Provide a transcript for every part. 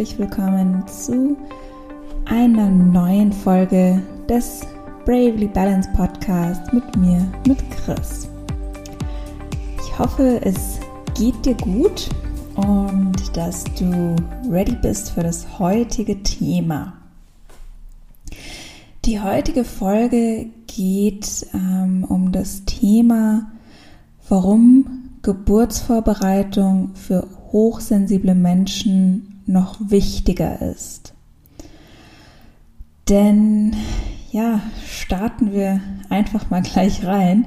herzlich willkommen zu einer neuen Folge des Bravely Balance Podcast mit mir, mit Chris. Ich hoffe, es geht dir gut und dass du ready bist für das heutige Thema. Die heutige Folge geht ähm, um das Thema, warum Geburtsvorbereitung für hochsensible Menschen noch wichtiger ist. Denn ja, starten wir einfach mal gleich rein.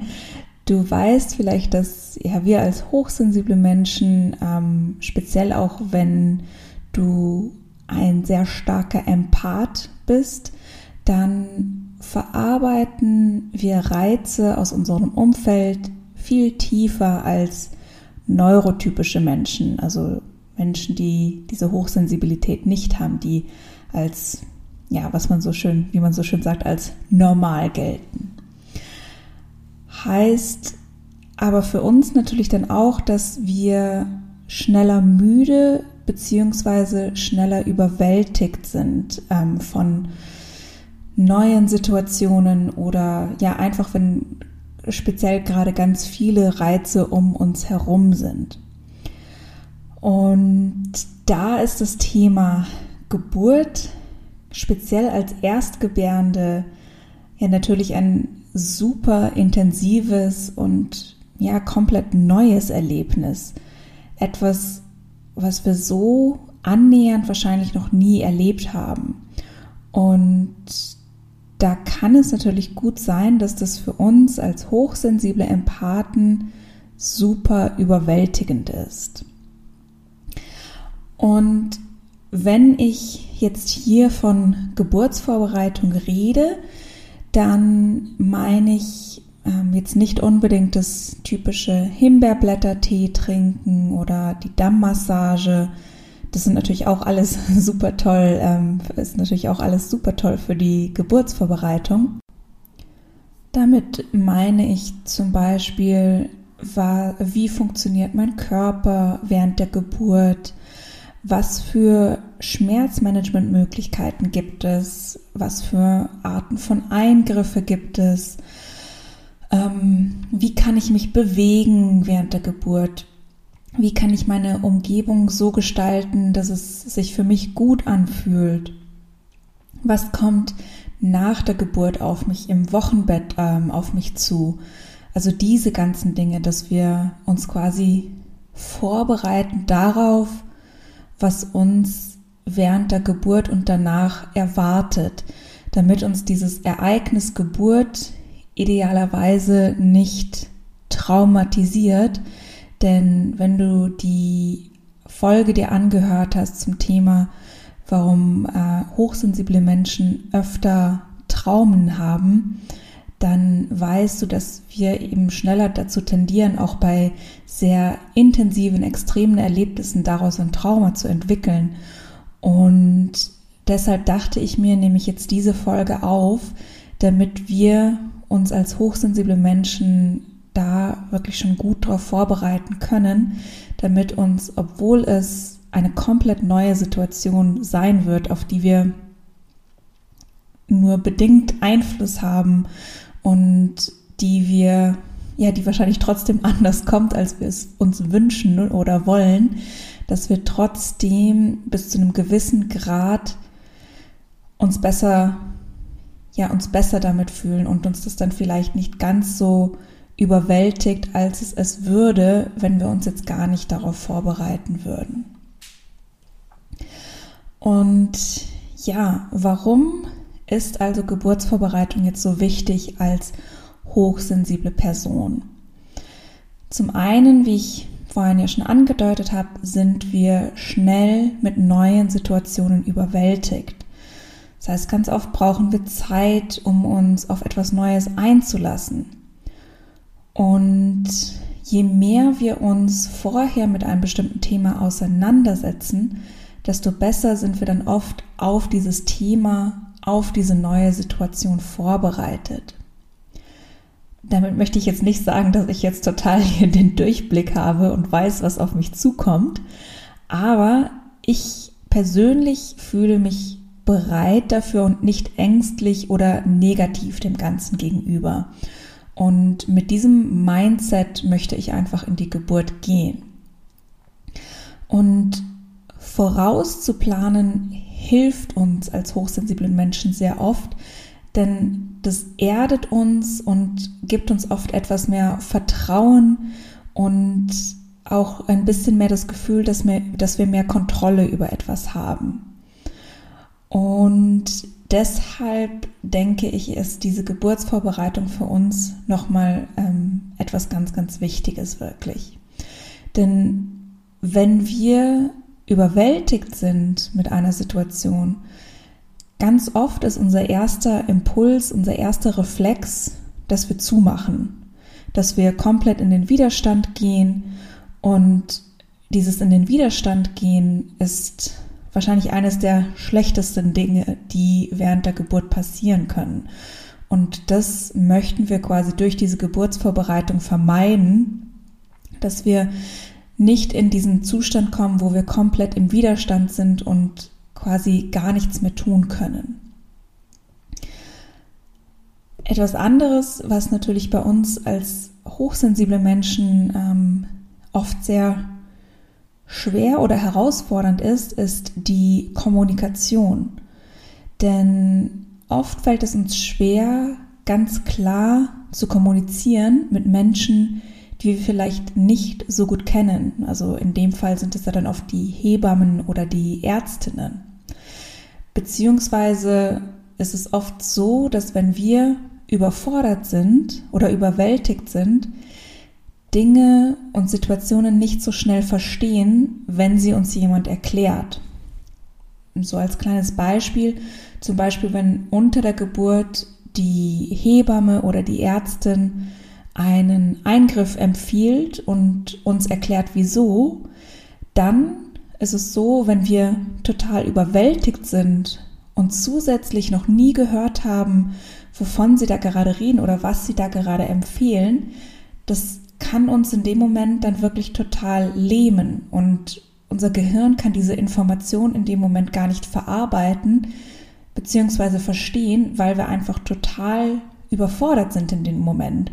Du weißt vielleicht, dass ja, wir als hochsensible Menschen, ähm, speziell auch wenn du ein sehr starker Empath bist, dann verarbeiten wir Reize aus unserem Umfeld viel tiefer als neurotypische Menschen, also Menschen, die diese Hochsensibilität nicht haben, die als, ja, was man so schön, wie man so schön sagt, als normal gelten. Heißt aber für uns natürlich dann auch, dass wir schneller müde beziehungsweise schneller überwältigt sind ähm, von neuen Situationen oder ja einfach wenn speziell gerade ganz viele Reize um uns herum sind. Und da ist das Thema Geburt speziell als Erstgebärende ja natürlich ein super intensives und ja komplett neues Erlebnis. Etwas, was wir so annähernd wahrscheinlich noch nie erlebt haben. Und da kann es natürlich gut sein, dass das für uns als hochsensible Empathen super überwältigend ist. Und wenn ich jetzt hier von Geburtsvorbereitung rede, dann meine ich ähm, jetzt nicht unbedingt das typische Himbeerblättertee trinken oder die Dammmassage, das sind natürlich auch alles super toll, ähm, ist natürlich auch alles super toll für die Geburtsvorbereitung. Damit meine ich zum Beispiel, war, wie funktioniert mein Körper während der Geburt, was für Schmerzmanagementmöglichkeiten gibt es, was für Arten von Eingriffe gibt es, ähm, wie kann ich mich bewegen während der Geburt, wie kann ich meine Umgebung so gestalten, dass es sich für mich gut anfühlt? Was kommt nach der Geburt auf mich im Wochenbett ähm, auf mich zu? Also diese ganzen Dinge, dass wir uns quasi vorbereiten darauf, was uns während der Geburt und danach erwartet, damit uns dieses Ereignis Geburt idealerweise nicht traumatisiert, denn wenn du die Folge dir angehört hast zum Thema, warum äh, hochsensible Menschen öfter Traumen haben, dann weißt du, dass wir eben schneller dazu tendieren, auch bei sehr intensiven, extremen Erlebnissen daraus ein Trauma zu entwickeln. Und deshalb dachte ich mir, nehme ich jetzt diese Folge auf, damit wir uns als hochsensible Menschen da wirklich schon gut darauf vorbereiten können, damit uns, obwohl es eine komplett neue Situation sein wird, auf die wir nur bedingt Einfluss haben und die wir, ja, die wahrscheinlich trotzdem anders kommt, als wir es uns wünschen oder wollen, dass wir trotzdem bis zu einem gewissen Grad uns besser, ja, uns besser damit fühlen und uns das dann vielleicht nicht ganz so überwältigt, als es es würde, wenn wir uns jetzt gar nicht darauf vorbereiten würden. Und ja, warum ist also Geburtsvorbereitung jetzt so wichtig als hochsensible Person? Zum einen, wie ich vorhin ja schon angedeutet habe, sind wir schnell mit neuen Situationen überwältigt. Das heißt, ganz oft brauchen wir Zeit, um uns auf etwas Neues einzulassen. Und je mehr wir uns vorher mit einem bestimmten Thema auseinandersetzen, desto besser sind wir dann oft auf dieses Thema, auf diese neue Situation vorbereitet. Damit möchte ich jetzt nicht sagen, dass ich jetzt total hier den Durchblick habe und weiß, was auf mich zukommt, aber ich persönlich fühle mich bereit dafür und nicht ängstlich oder negativ dem Ganzen gegenüber. Und mit diesem Mindset möchte ich einfach in die Geburt gehen. Und vorauszuplanen hilft uns als hochsensiblen Menschen sehr oft, denn das erdet uns und gibt uns oft etwas mehr Vertrauen und auch ein bisschen mehr das Gefühl, dass wir, dass wir mehr Kontrolle über etwas haben. Und deshalb denke ich, ist diese Geburtsvorbereitung für uns nochmal ähm, etwas ganz, ganz Wichtiges wirklich. Denn wenn wir überwältigt sind mit einer Situation, ganz oft ist unser erster Impuls, unser erster Reflex, dass wir zumachen, dass wir komplett in den Widerstand gehen und dieses in den Widerstand gehen ist wahrscheinlich eines der schlechtesten Dinge, die während der Geburt passieren können. Und das möchten wir quasi durch diese Geburtsvorbereitung vermeiden, dass wir nicht in diesen Zustand kommen, wo wir komplett im Widerstand sind und quasi gar nichts mehr tun können. Etwas anderes, was natürlich bei uns als hochsensible Menschen ähm, oft sehr schwer oder herausfordernd ist, ist die Kommunikation. Denn oft fällt es uns schwer, ganz klar zu kommunizieren mit Menschen, die wir vielleicht nicht so gut kennen. Also in dem Fall sind es ja dann oft die Hebammen oder die Ärztinnen. Beziehungsweise ist es oft so, dass wenn wir überfordert sind oder überwältigt sind, Dinge und Situationen nicht so schnell verstehen, wenn sie uns jemand erklärt. So als kleines Beispiel, zum Beispiel wenn unter der Geburt die Hebamme oder die Ärztin einen Eingriff empfiehlt und uns erklärt, wieso, dann ist es so, wenn wir total überwältigt sind und zusätzlich noch nie gehört haben, wovon sie da gerade reden oder was sie da gerade empfehlen, das kann uns in dem Moment dann wirklich total lähmen und unser Gehirn kann diese Information in dem Moment gar nicht verarbeiten bzw. verstehen, weil wir einfach total überfordert sind in dem Moment.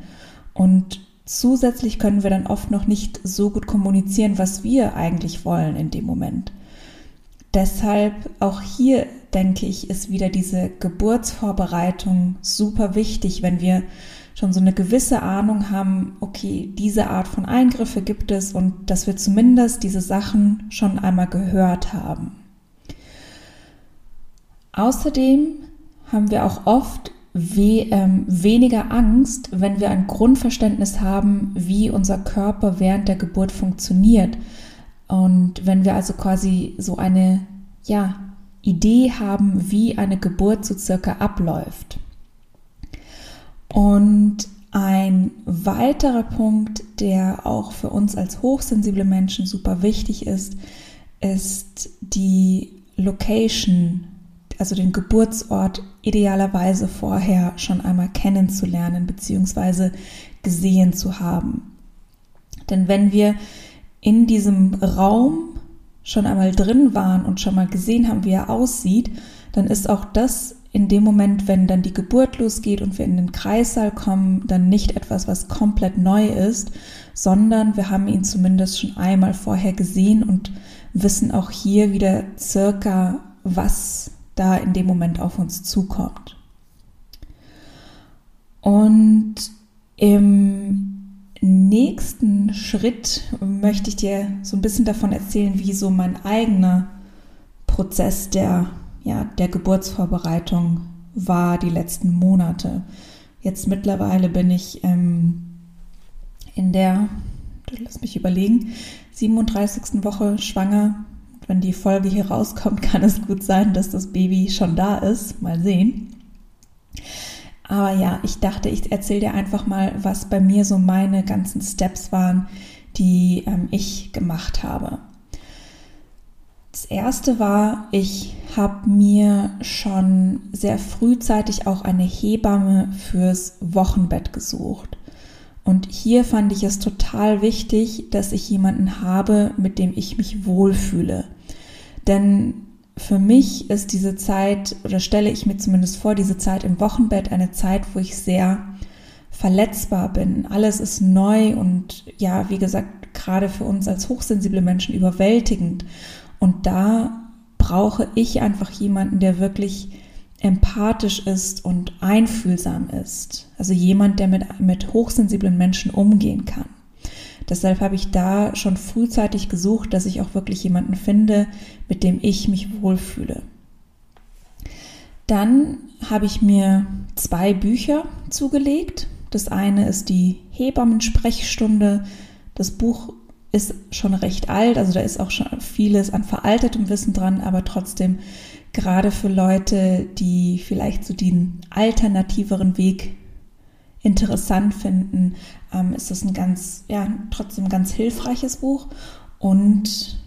Und zusätzlich können wir dann oft noch nicht so gut kommunizieren, was wir eigentlich wollen in dem Moment. Deshalb auch hier denke ich, ist wieder diese Geburtsvorbereitung super wichtig, wenn wir schon so eine gewisse Ahnung haben, okay, diese Art von Eingriffe gibt es und dass wir zumindest diese Sachen schon einmal gehört haben. Außerdem haben wir auch oft we ähm, weniger Angst, wenn wir ein Grundverständnis haben, wie unser Körper während der Geburt funktioniert. Und wenn wir also quasi so eine ja, Idee haben, wie eine Geburt so circa abläuft. Und ein weiterer Punkt, der auch für uns als hochsensible Menschen super wichtig ist, ist die Location also den Geburtsort idealerweise vorher schon einmal kennenzulernen bzw. gesehen zu haben. Denn wenn wir in diesem Raum schon einmal drin waren und schon mal gesehen haben, wie er aussieht, dann ist auch das in dem Moment, wenn dann die Geburt losgeht und wir in den Kreissaal kommen, dann nicht etwas, was komplett neu ist, sondern wir haben ihn zumindest schon einmal vorher gesehen und wissen auch hier wieder circa, was da in dem Moment auf uns zukommt. Und im nächsten Schritt möchte ich dir so ein bisschen davon erzählen, wie so mein eigener Prozess der, ja, der Geburtsvorbereitung war die letzten Monate. Jetzt mittlerweile bin ich ähm, in der, lass mich überlegen, 37. Woche schwanger wenn die Folge hier rauskommt, kann es gut sein, dass das Baby schon da ist. Mal sehen. Aber ja, ich dachte, ich erzähle dir einfach mal, was bei mir so meine ganzen Steps waren, die ähm, ich gemacht habe. Das erste war, ich habe mir schon sehr frühzeitig auch eine Hebamme fürs Wochenbett gesucht. Und hier fand ich es total wichtig, dass ich jemanden habe, mit dem ich mich wohlfühle. Denn für mich ist diese Zeit, oder stelle ich mir zumindest vor, diese Zeit im Wochenbett eine Zeit, wo ich sehr verletzbar bin. Alles ist neu und ja, wie gesagt, gerade für uns als hochsensible Menschen überwältigend. Und da brauche ich einfach jemanden, der wirklich empathisch ist und einfühlsam ist. Also jemand, der mit, mit hochsensiblen Menschen umgehen kann. Deshalb habe ich da schon frühzeitig gesucht, dass ich auch wirklich jemanden finde, mit dem ich mich wohlfühle. Dann habe ich mir zwei Bücher zugelegt. Das eine ist die Hebammensprechstunde. Das Buch ist schon recht alt, also da ist auch schon vieles an veraltetem Wissen dran, aber trotzdem gerade für Leute, die vielleicht so den alternativeren Weg interessant finden, ähm, ist das ein ganz, ja, trotzdem ganz hilfreiches Buch. Und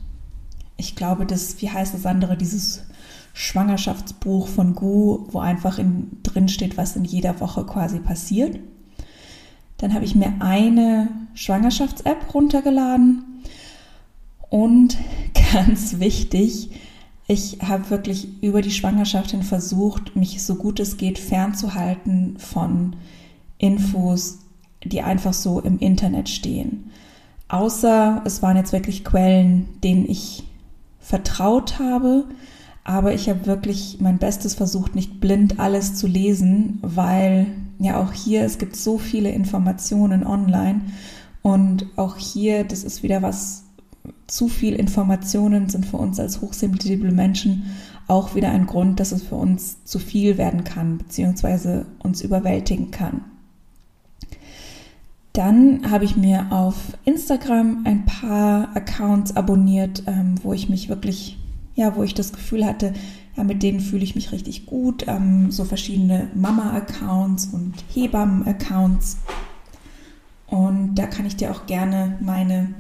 ich glaube, das, wie heißt das andere, dieses Schwangerschaftsbuch von Gu, wo einfach in, drin steht, was in jeder Woche quasi passiert. Dann habe ich mir eine Schwangerschafts-App runtergeladen und ganz wichtig, ich habe wirklich über die Schwangerschaft hin versucht, mich so gut es geht fernzuhalten von Infos, die einfach so im Internet stehen. Außer es waren jetzt wirklich Quellen, denen ich vertraut habe, aber ich habe wirklich mein Bestes versucht, nicht blind alles zu lesen, weil ja auch hier, es gibt so viele Informationen online und auch hier, das ist wieder was, zu viel Informationen sind für uns als hochsensible Menschen auch wieder ein Grund, dass es für uns zu viel werden kann, beziehungsweise uns überwältigen kann. Dann habe ich mir auf Instagram ein paar Accounts abonniert, ähm, wo ich mich wirklich, ja, wo ich das Gefühl hatte, ja, mit denen fühle ich mich richtig gut. Ähm, so verschiedene Mama-Accounts und Hebammen-Accounts. Und da kann ich dir auch gerne meine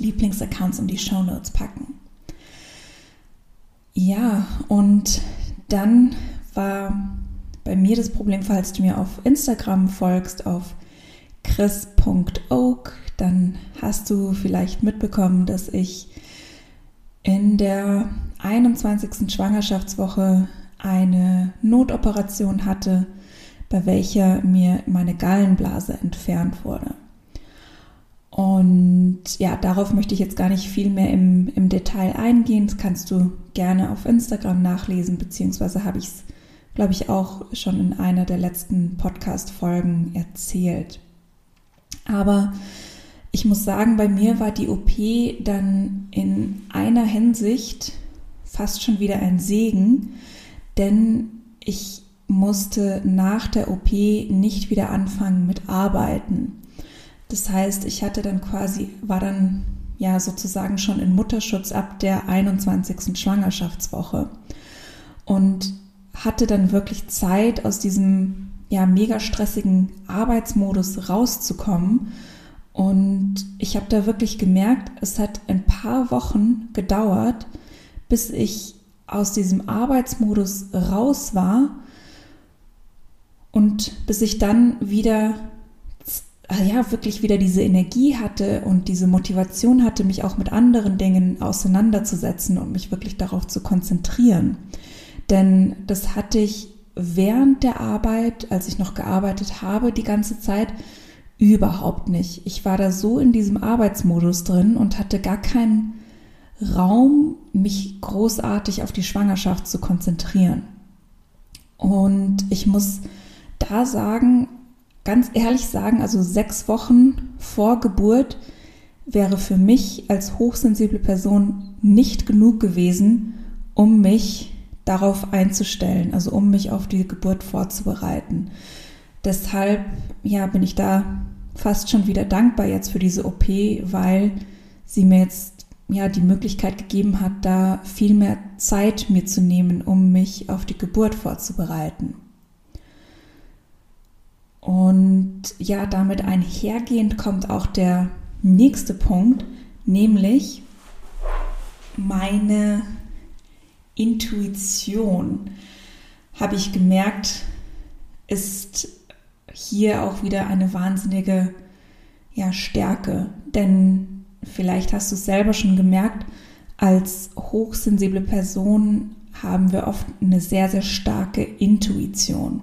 Lieblingsaccounts in die Show Notes packen. Ja, und dann war bei mir das Problem, falls du mir auf Instagram folgst, auf chris.oak, dann hast du vielleicht mitbekommen, dass ich in der 21. Schwangerschaftswoche eine Notoperation hatte, bei welcher mir meine Gallenblase entfernt wurde. Und ja, darauf möchte ich jetzt gar nicht viel mehr im, im Detail eingehen. Das kannst du gerne auf Instagram nachlesen, beziehungsweise habe ich es, glaube ich, auch schon in einer der letzten Podcast-Folgen erzählt. Aber ich muss sagen, bei mir war die OP dann in einer Hinsicht fast schon wieder ein Segen, denn ich musste nach der OP nicht wieder anfangen mit Arbeiten. Das heißt, ich hatte dann quasi, war dann ja sozusagen schon in Mutterschutz ab der 21. Schwangerschaftswoche und hatte dann wirklich Zeit aus diesem ja mega stressigen Arbeitsmodus rauszukommen. Und ich habe da wirklich gemerkt, es hat ein paar Wochen gedauert, bis ich aus diesem Arbeitsmodus raus war und bis ich dann wieder ja wirklich wieder diese Energie hatte und diese Motivation hatte, mich auch mit anderen Dingen auseinanderzusetzen und mich wirklich darauf zu konzentrieren. Denn das hatte ich während der Arbeit, als ich noch gearbeitet habe, die ganze Zeit überhaupt nicht. Ich war da so in diesem Arbeitsmodus drin und hatte gar keinen Raum, mich großartig auf die Schwangerschaft zu konzentrieren. Und ich muss da sagen, ganz ehrlich sagen, also sechs Wochen vor Geburt wäre für mich als hochsensible Person nicht genug gewesen, um mich darauf einzustellen, also um mich auf die Geburt vorzubereiten. Deshalb ja, bin ich da fast schon wieder dankbar jetzt für diese OP, weil sie mir jetzt ja die Möglichkeit gegeben hat, da viel mehr Zeit mir zu nehmen, um mich auf die Geburt vorzubereiten. Und ja, damit einhergehend kommt auch der nächste Punkt, nämlich meine Intuition, habe ich gemerkt, ist hier auch wieder eine wahnsinnige ja, Stärke. Denn vielleicht hast du es selber schon gemerkt, als hochsensible Person haben wir oft eine sehr, sehr starke Intuition.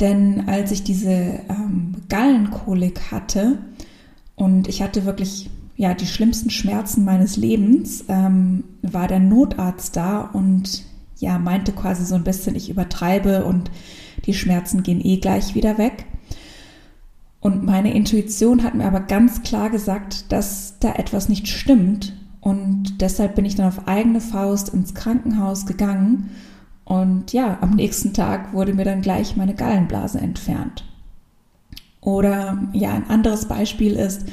Denn als ich diese ähm, Gallenkolik hatte und ich hatte wirklich ja die schlimmsten Schmerzen meines Lebens, ähm, war der Notarzt da und ja meinte quasi so ein bisschen, ich übertreibe und die Schmerzen gehen eh gleich wieder weg. Und meine Intuition hat mir aber ganz klar gesagt, dass da etwas nicht stimmt. Und deshalb bin ich dann auf eigene Faust ins Krankenhaus gegangen. Und ja, am nächsten Tag wurde mir dann gleich meine Gallenblase entfernt. Oder ja, ein anderes Beispiel ist,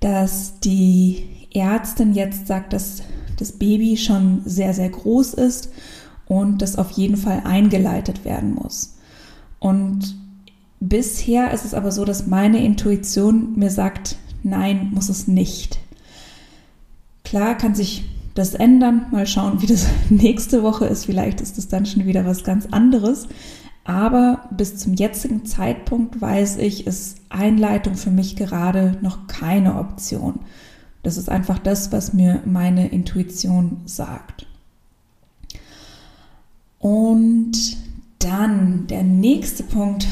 dass die Ärztin jetzt sagt, dass das Baby schon sehr, sehr groß ist und das auf jeden Fall eingeleitet werden muss. Und Bisher ist es aber so, dass meine Intuition mir sagt, nein, muss es nicht. Klar kann sich das ändern, mal schauen, wie das nächste Woche ist. Vielleicht ist es dann schon wieder was ganz anderes. Aber bis zum jetzigen Zeitpunkt weiß ich, ist Einleitung für mich gerade noch keine Option. Das ist einfach das, was mir meine Intuition sagt. Und dann der nächste Punkt,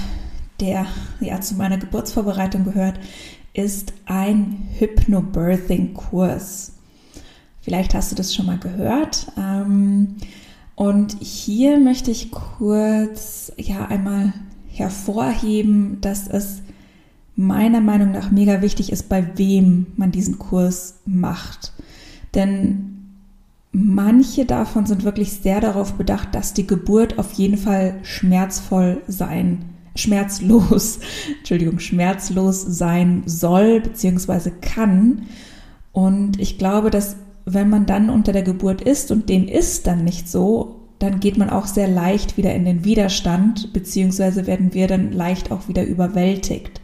der ja zu meiner Geburtsvorbereitung gehört, ist ein Hypnobirthing-Kurs. Vielleicht hast du das schon mal gehört. Ähm, und hier möchte ich kurz ja einmal hervorheben, dass es meiner Meinung nach mega wichtig ist, bei wem man diesen Kurs macht. Denn manche davon sind wirklich sehr darauf bedacht, dass die Geburt auf jeden Fall schmerzvoll sein schmerzlos, Entschuldigung, schmerzlos sein soll bzw. kann. Und ich glaube, dass wenn man dann unter der Geburt ist und den ist dann nicht so, dann geht man auch sehr leicht wieder in den Widerstand, beziehungsweise werden wir dann leicht auch wieder überwältigt.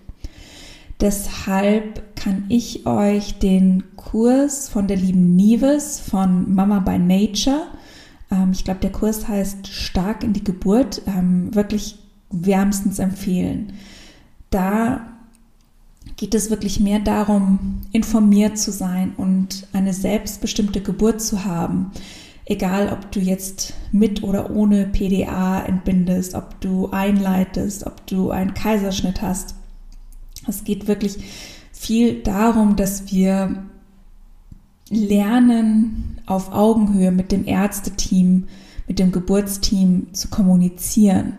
Deshalb kann ich euch den Kurs von der lieben Nieves von Mama by Nature, ähm, ich glaube, der Kurs heißt Stark in die Geburt, ähm, wirklich wärmstens empfehlen. Da geht es wirklich mehr darum, informiert zu sein und eine selbstbestimmte Geburt zu haben. Egal, ob du jetzt mit oder ohne PDA entbindest, ob du einleitest, ob du einen Kaiserschnitt hast. Es geht wirklich viel darum, dass wir lernen, auf Augenhöhe mit dem Ärzteteam, mit dem Geburtsteam zu kommunizieren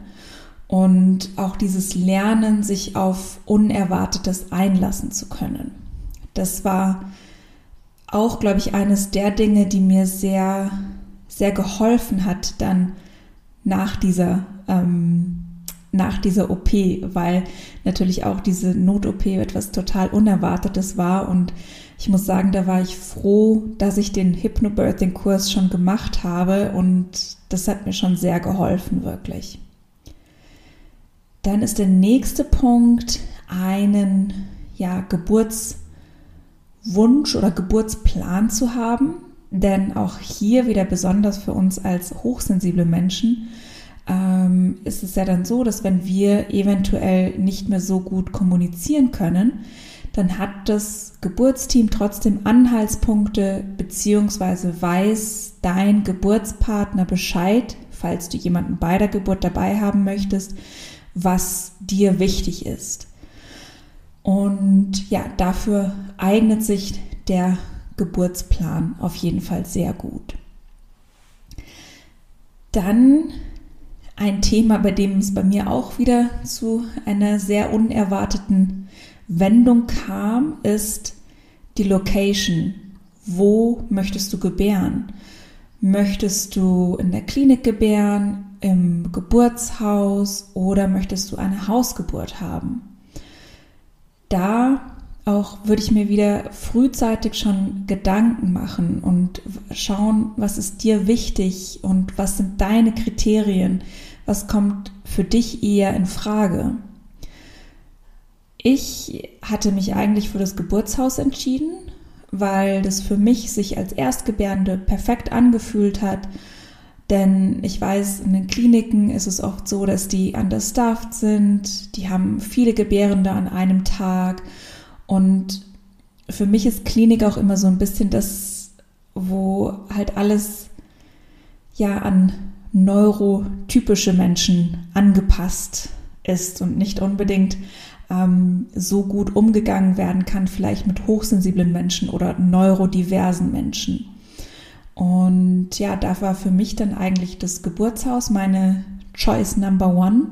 und auch dieses Lernen, sich auf Unerwartetes einlassen zu können. Das war auch, glaube ich, eines der Dinge, die mir sehr, sehr geholfen hat dann nach dieser, ähm, nach dieser OP, weil natürlich auch diese Not-OP etwas total Unerwartetes war und ich muss sagen, da war ich froh, dass ich den Hypnobirthing-Kurs schon gemacht habe und das hat mir schon sehr geholfen, wirklich. Dann ist der nächste Punkt, einen ja, Geburtswunsch oder Geburtsplan zu haben. Denn auch hier wieder besonders für uns als hochsensible Menschen ähm, ist es ja dann so, dass wenn wir eventuell nicht mehr so gut kommunizieren können, dann hat das Geburtsteam trotzdem Anhaltspunkte beziehungsweise weiß dein Geburtspartner Bescheid, falls du jemanden bei der Geburt dabei haben möchtest, was dir wichtig ist. Und ja, dafür eignet sich der Geburtsplan auf jeden Fall sehr gut. Dann ein Thema, bei dem es bei mir auch wieder zu einer sehr unerwarteten Wendung kam, ist die Location. Wo möchtest du gebären? Möchtest du in der Klinik gebären, im Geburtshaus oder möchtest du eine Hausgeburt haben? Da auch würde ich mir wieder frühzeitig schon Gedanken machen und schauen, was ist dir wichtig und was sind deine Kriterien, was kommt für dich eher in Frage. Ich hatte mich eigentlich für das Geburtshaus entschieden, weil das für mich sich als Erstgebärende perfekt angefühlt hat denn ich weiß, in den Kliniken ist es oft so, dass die understaffed sind, die haben viele Gebärende an einem Tag. Und für mich ist Klinik auch immer so ein bisschen das wo halt alles ja an neurotypische Menschen angepasst ist und nicht unbedingt ähm, so gut umgegangen werden kann, vielleicht mit hochsensiblen Menschen oder neurodiversen Menschen. Und ja, da war für mich dann eigentlich das Geburtshaus meine Choice Number One.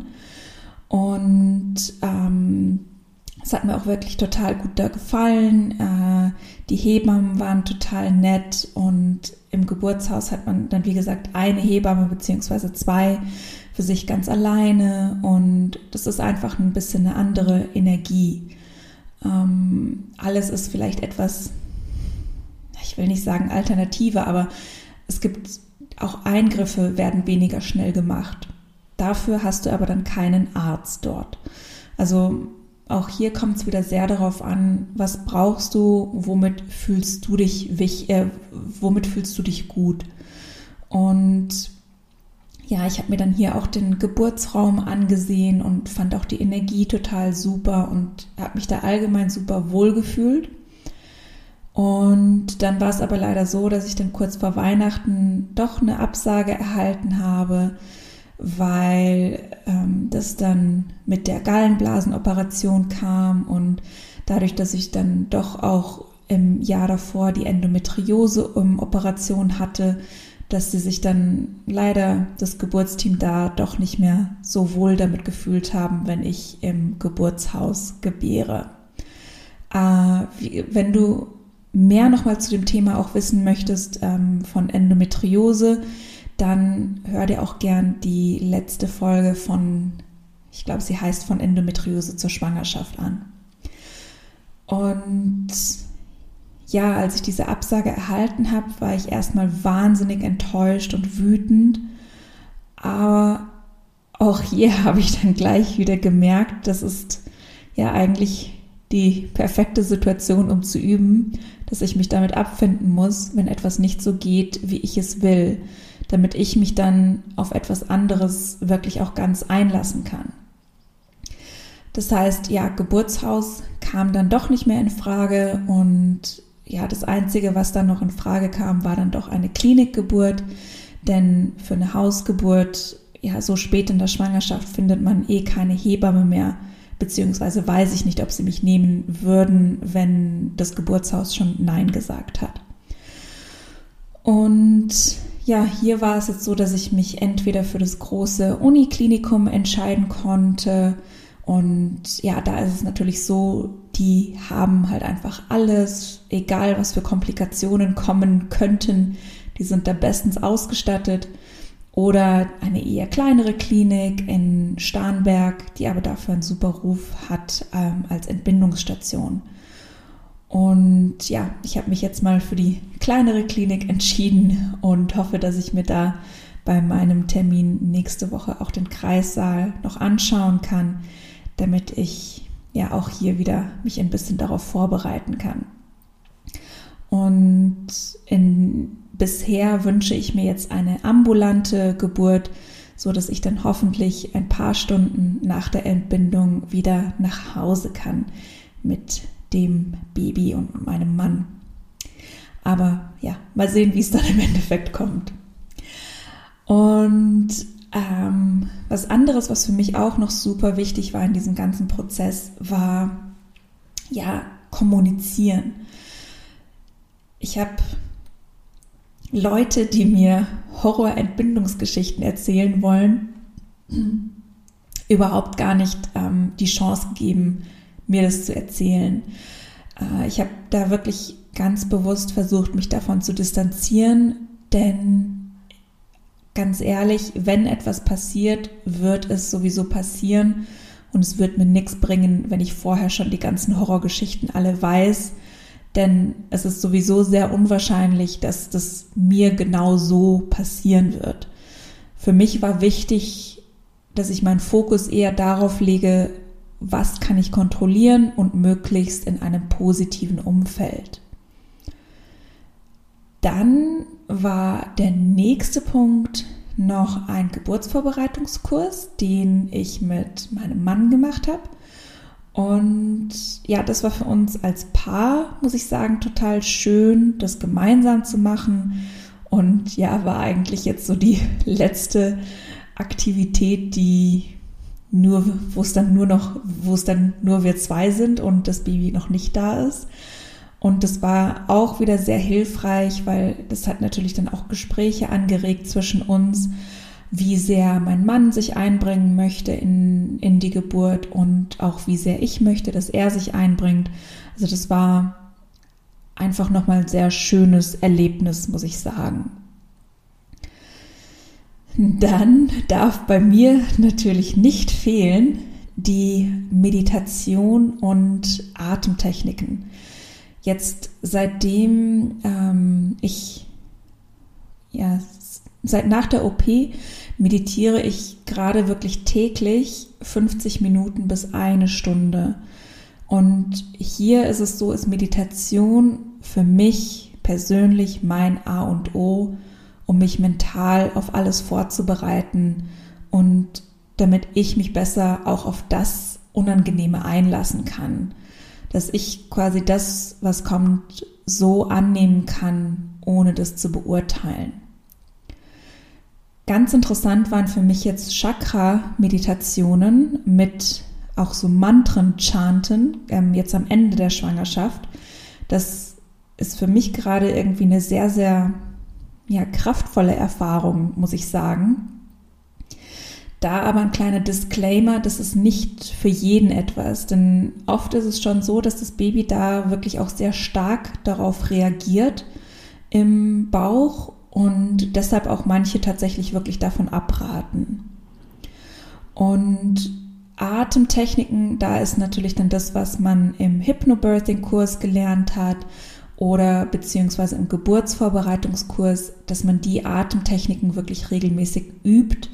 Und ähm, es hat mir auch wirklich total gut da gefallen. Äh, die Hebammen waren total nett und im Geburtshaus hat man dann, wie gesagt, eine Hebamme beziehungsweise zwei für sich ganz alleine und das ist einfach ein bisschen eine andere Energie. Ähm, alles ist vielleicht etwas, ich will nicht sagen Alternative, aber es gibt auch Eingriffe werden weniger schnell gemacht. Dafür hast du aber dann keinen Arzt dort. Also auch hier kommt es wieder sehr darauf an, was brauchst du, womit fühlst du dich, äh, womit fühlst du dich gut. Und ja, ich habe mir dann hier auch den Geburtsraum angesehen und fand auch die Energie total super und habe mich da allgemein super wohl gefühlt. Und dann war es aber leider so, dass ich dann kurz vor Weihnachten doch eine Absage erhalten habe, weil ähm, das dann mit der Gallenblasenoperation kam und dadurch, dass ich dann doch auch im Jahr davor die Endometriose-Operation hatte, dass sie sich dann leider das Geburtsteam da doch nicht mehr so wohl damit gefühlt haben, wenn ich im Geburtshaus gebäre. Äh, wie, wenn du mehr nochmal zu dem Thema auch wissen möchtest ähm, von Endometriose, dann hör dir auch gern die letzte Folge von, ich glaube, sie heißt von Endometriose zur Schwangerschaft an. Und ja, als ich diese Absage erhalten habe, war ich erstmal wahnsinnig enttäuscht und wütend. Aber auch hier habe ich dann gleich wieder gemerkt, das ist ja eigentlich die perfekte Situation, um zu üben, dass ich mich damit abfinden muss, wenn etwas nicht so geht, wie ich es will, damit ich mich dann auf etwas anderes wirklich auch ganz einlassen kann. Das heißt, ja, Geburtshaus kam dann doch nicht mehr in Frage und ja, das Einzige, was dann noch in Frage kam, war dann doch eine Klinikgeburt. Denn für eine Hausgeburt, ja, so spät in der Schwangerschaft findet man eh keine Hebamme mehr. Beziehungsweise weiß ich nicht, ob sie mich nehmen würden, wenn das Geburtshaus schon Nein gesagt hat. Und ja, hier war es jetzt so, dass ich mich entweder für das große Uniklinikum entscheiden konnte und ja, da ist es natürlich so, die haben halt einfach alles, egal was für Komplikationen kommen könnten, die sind da bestens ausgestattet. Oder eine eher kleinere Klinik in Starnberg, die aber dafür einen super Ruf hat ähm, als Entbindungsstation. Und ja, ich habe mich jetzt mal für die kleinere Klinik entschieden und hoffe, dass ich mir da bei meinem Termin nächste Woche auch den Kreissaal noch anschauen kann damit ich ja auch hier wieder mich ein bisschen darauf vorbereiten kann. Und in, bisher wünsche ich mir jetzt eine ambulante Geburt, so dass ich dann hoffentlich ein paar Stunden nach der Entbindung wieder nach Hause kann mit dem Baby und meinem Mann. Aber ja, mal sehen, wie es dann im Endeffekt kommt. Und ähm, was anderes, was für mich auch noch super wichtig war in diesem ganzen Prozess, war ja kommunizieren. Ich habe Leute, die mir Horror-Entbindungsgeschichten erzählen wollen, überhaupt gar nicht ähm, die Chance gegeben, mir das zu erzählen. Äh, ich habe da wirklich ganz bewusst versucht, mich davon zu distanzieren, denn ganz ehrlich, wenn etwas passiert, wird es sowieso passieren und es wird mir nichts bringen, wenn ich vorher schon die ganzen Horrorgeschichten alle weiß, denn es ist sowieso sehr unwahrscheinlich, dass das mir genau so passieren wird. Für mich war wichtig, dass ich meinen Fokus eher darauf lege, was kann ich kontrollieren und möglichst in einem positiven Umfeld. Dann war der nächste Punkt noch ein Geburtsvorbereitungskurs, den ich mit meinem Mann gemacht habe. Und ja, das war für uns als Paar, muss ich sagen, total schön, das gemeinsam zu machen. Und ja, war eigentlich jetzt so die letzte Aktivität, die nur, wo es dann nur noch, wo es dann nur wir zwei sind und das Baby noch nicht da ist. Und das war auch wieder sehr hilfreich, weil das hat natürlich dann auch Gespräche angeregt zwischen uns, wie sehr mein Mann sich einbringen möchte in, in die Geburt und auch wie sehr ich möchte, dass er sich einbringt. Also das war einfach nochmal ein sehr schönes Erlebnis, muss ich sagen. Dann darf bei mir natürlich nicht fehlen die Meditation und Atemtechniken. Jetzt seitdem ähm, ich ja seit nach der OP meditiere ich gerade wirklich täglich 50 Minuten bis eine Stunde. Und hier ist es so, ist Meditation für mich persönlich mein A und O um mich mental auf alles vorzubereiten und damit ich mich besser auch auf das Unangenehme einlassen kann. Dass ich quasi das, was kommt, so annehmen kann, ohne das zu beurteilen. Ganz interessant waren für mich jetzt Chakra-Meditationen mit auch so Mantren-Chanten, ähm, jetzt am Ende der Schwangerschaft. Das ist für mich gerade irgendwie eine sehr, sehr ja, kraftvolle Erfahrung, muss ich sagen. Da aber ein kleiner Disclaimer, das ist nicht für jeden etwas, denn oft ist es schon so, dass das Baby da wirklich auch sehr stark darauf reagiert im Bauch und deshalb auch manche tatsächlich wirklich davon abraten. Und Atemtechniken, da ist natürlich dann das, was man im Hypnobirthing-Kurs gelernt hat oder beziehungsweise im Geburtsvorbereitungskurs, dass man die Atemtechniken wirklich regelmäßig übt,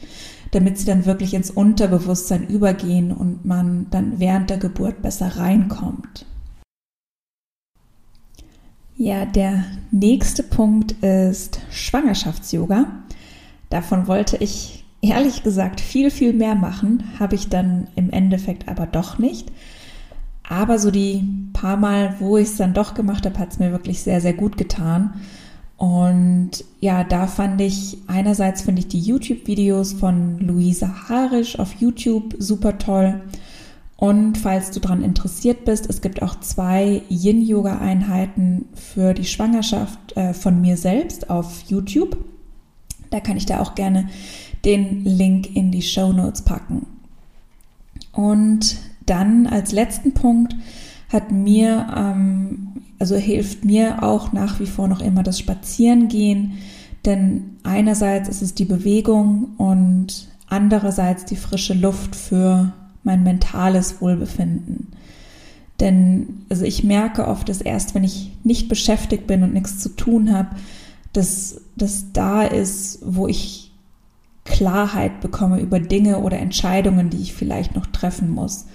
damit sie dann wirklich ins Unterbewusstsein übergehen und man dann während der Geburt besser reinkommt. Ja, der nächste Punkt ist Schwangerschafts-Yoga. Davon wollte ich ehrlich gesagt viel, viel mehr machen, habe ich dann im Endeffekt aber doch nicht. Aber so die paar Mal, wo ich es dann doch gemacht habe, hat es mir wirklich sehr, sehr gut getan. Und ja, da fand ich einerseits finde ich die YouTube-Videos von Luisa Harisch auf YouTube super toll. Und falls du daran interessiert bist, es gibt auch zwei Yin-Yoga-Einheiten für die Schwangerschaft äh, von mir selbst auf YouTube. Da kann ich da auch gerne den Link in die Show Notes packen. Und dann als letzten Punkt hat mir, ähm, also hilft mir auch nach wie vor noch immer das Spazierengehen, denn einerseits ist es die Bewegung und andererseits die frische Luft für mein mentales Wohlbefinden. Denn also ich merke oft, dass erst wenn ich nicht beschäftigt bin und nichts zu tun habe, dass das da ist, wo ich Klarheit bekomme über Dinge oder Entscheidungen, die ich vielleicht noch treffen muss.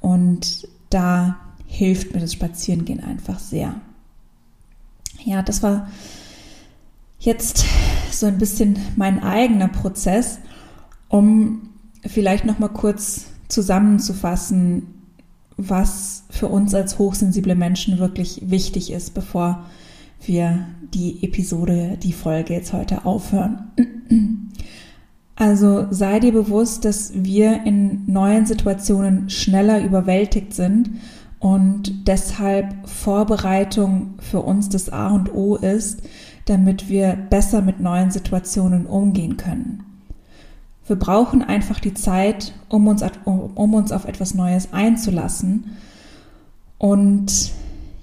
Und da hilft mir das Spazierengehen einfach sehr. Ja, das war jetzt so ein bisschen mein eigener Prozess, um vielleicht noch mal kurz zusammenzufassen, was für uns als hochsensible Menschen wirklich wichtig ist, bevor wir die Episode, die Folge jetzt heute aufhören. Also sei dir bewusst, dass wir in neuen Situationen schneller überwältigt sind und deshalb Vorbereitung für uns das A und O ist, damit wir besser mit neuen Situationen umgehen können. Wir brauchen einfach die Zeit, um uns, um uns auf etwas Neues einzulassen und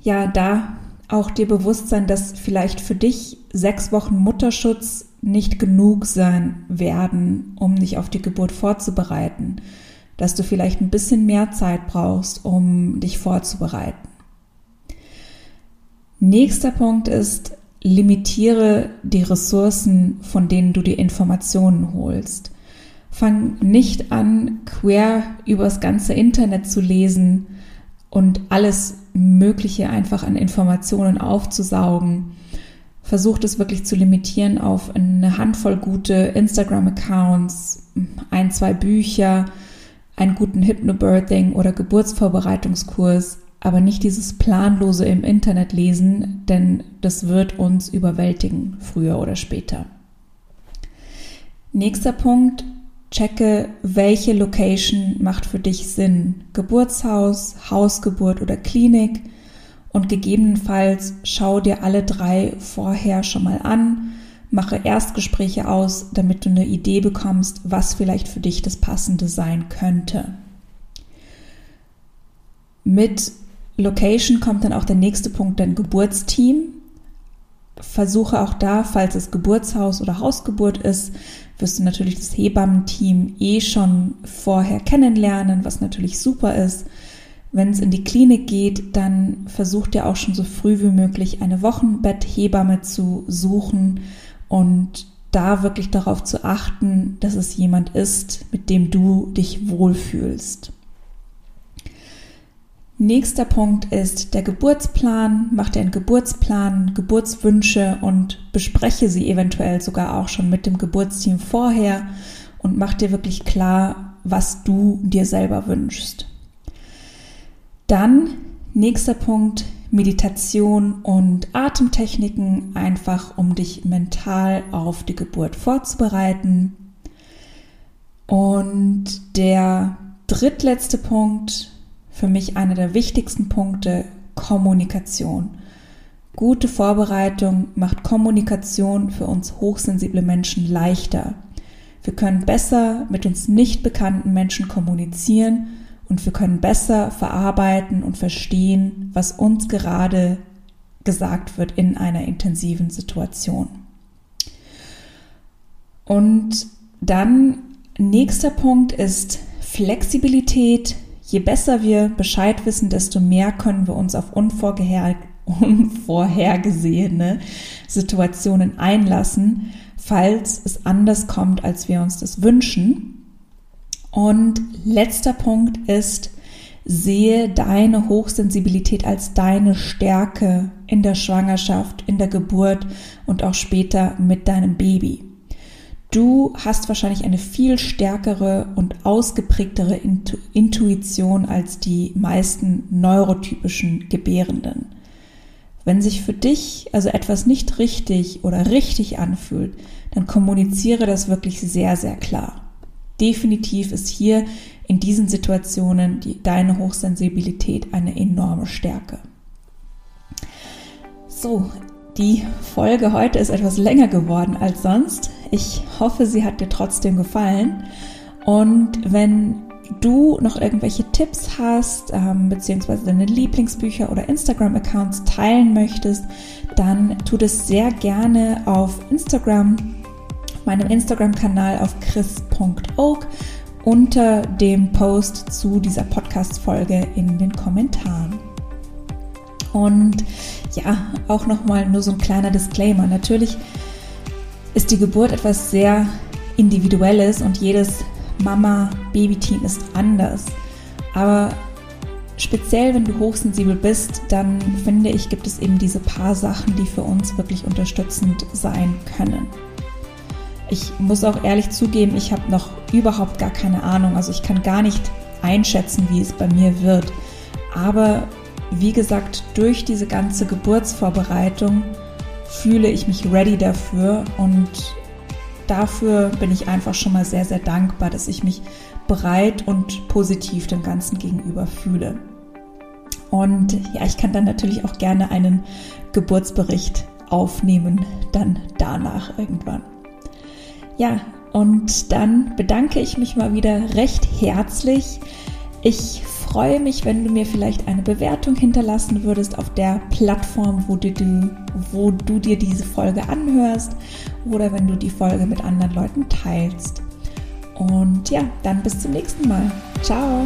ja, da auch dir bewusst sein, dass vielleicht für dich sechs Wochen Mutterschutz nicht genug sein werden, um dich auf die Geburt vorzubereiten, dass du vielleicht ein bisschen mehr Zeit brauchst, um dich vorzubereiten. Nächster Punkt ist, limitiere die Ressourcen, von denen du die Informationen holst. Fang nicht an, quer übers ganze Internet zu lesen und alles Mögliche einfach an Informationen aufzusaugen, versucht es wirklich zu limitieren auf eine Handvoll gute Instagram-Accounts, ein, zwei Bücher, einen guten Hypnobirthing oder Geburtsvorbereitungskurs, aber nicht dieses planlose im Internet lesen, denn das wird uns überwältigen, früher oder später. Nächster Punkt, checke, welche Location macht für dich Sinn. Geburtshaus, Hausgeburt oder Klinik und gegebenenfalls schau dir alle drei vorher schon mal an, mache Erstgespräche aus, damit du eine Idee bekommst, was vielleicht für dich das Passende sein könnte. Mit Location kommt dann auch der nächste Punkt, dein Geburtsteam. Versuche auch da, falls es Geburtshaus oder Hausgeburt ist, wirst du natürlich das Hebammenteam eh schon vorher kennenlernen, was natürlich super ist. Wenn es in die Klinik geht, dann versucht ihr auch schon so früh wie möglich eine Wochenbetthebamme zu suchen und da wirklich darauf zu achten, dass es jemand ist, mit dem du dich wohlfühlst. Nächster Punkt ist der Geburtsplan. Mach dir einen Geburtsplan, Geburtswünsche und bespreche sie eventuell sogar auch schon mit dem Geburtsteam vorher und mach dir wirklich klar, was du dir selber wünschst. Dann nächster Punkt, Meditation und Atemtechniken, einfach um dich mental auf die Geburt vorzubereiten. Und der drittletzte Punkt, für mich einer der wichtigsten Punkte Kommunikation. Gute Vorbereitung macht Kommunikation für uns hochsensible Menschen leichter. Wir können besser mit uns nicht bekannten Menschen kommunizieren und wir können besser verarbeiten und verstehen, was uns gerade gesagt wird in einer intensiven Situation. Und dann nächster Punkt ist Flexibilität, Je besser wir Bescheid wissen, desto mehr können wir uns auf unvorhergesehene Situationen einlassen, falls es anders kommt, als wir uns das wünschen. Und letzter Punkt ist, sehe deine Hochsensibilität als deine Stärke in der Schwangerschaft, in der Geburt und auch später mit deinem Baby. Du hast wahrscheinlich eine viel stärkere und ausgeprägtere Intu Intuition als die meisten neurotypischen Gebärenden. Wenn sich für dich also etwas nicht richtig oder richtig anfühlt, dann kommuniziere das wirklich sehr, sehr klar. Definitiv ist hier in diesen Situationen die, deine Hochsensibilität eine enorme Stärke. So, die Folge heute ist etwas länger geworden als sonst. Ich hoffe, sie hat dir trotzdem gefallen. Und wenn du noch irgendwelche Tipps hast, ähm, beziehungsweise deine Lieblingsbücher oder Instagram-Accounts teilen möchtest, dann tu das sehr gerne auf Instagram, meinem Instagram-Kanal auf chris.oak unter dem Post zu dieser Podcast-Folge in den Kommentaren. Und ja, auch nochmal nur so ein kleiner Disclaimer. Natürlich ist die Geburt etwas sehr Individuelles und jedes Mama-Baby-Team ist anders. Aber speziell, wenn du hochsensibel bist, dann finde ich, gibt es eben diese paar Sachen, die für uns wirklich unterstützend sein können. Ich muss auch ehrlich zugeben, ich habe noch überhaupt gar keine Ahnung. Also ich kann gar nicht einschätzen, wie es bei mir wird. Aber wie gesagt, durch diese ganze Geburtsvorbereitung fühle ich mich ready dafür und dafür bin ich einfach schon mal sehr, sehr dankbar, dass ich mich bereit und positiv dem Ganzen gegenüber fühle. Und ja, ich kann dann natürlich auch gerne einen Geburtsbericht aufnehmen, dann danach irgendwann. Ja, und dann bedanke ich mich mal wieder recht herzlich. Ich freue mich, wenn du mir vielleicht eine Bewertung hinterlassen würdest auf der Plattform, wo du, wo du dir diese Folge anhörst oder wenn du die Folge mit anderen Leuten teilst. Und ja, dann bis zum nächsten Mal. Ciao!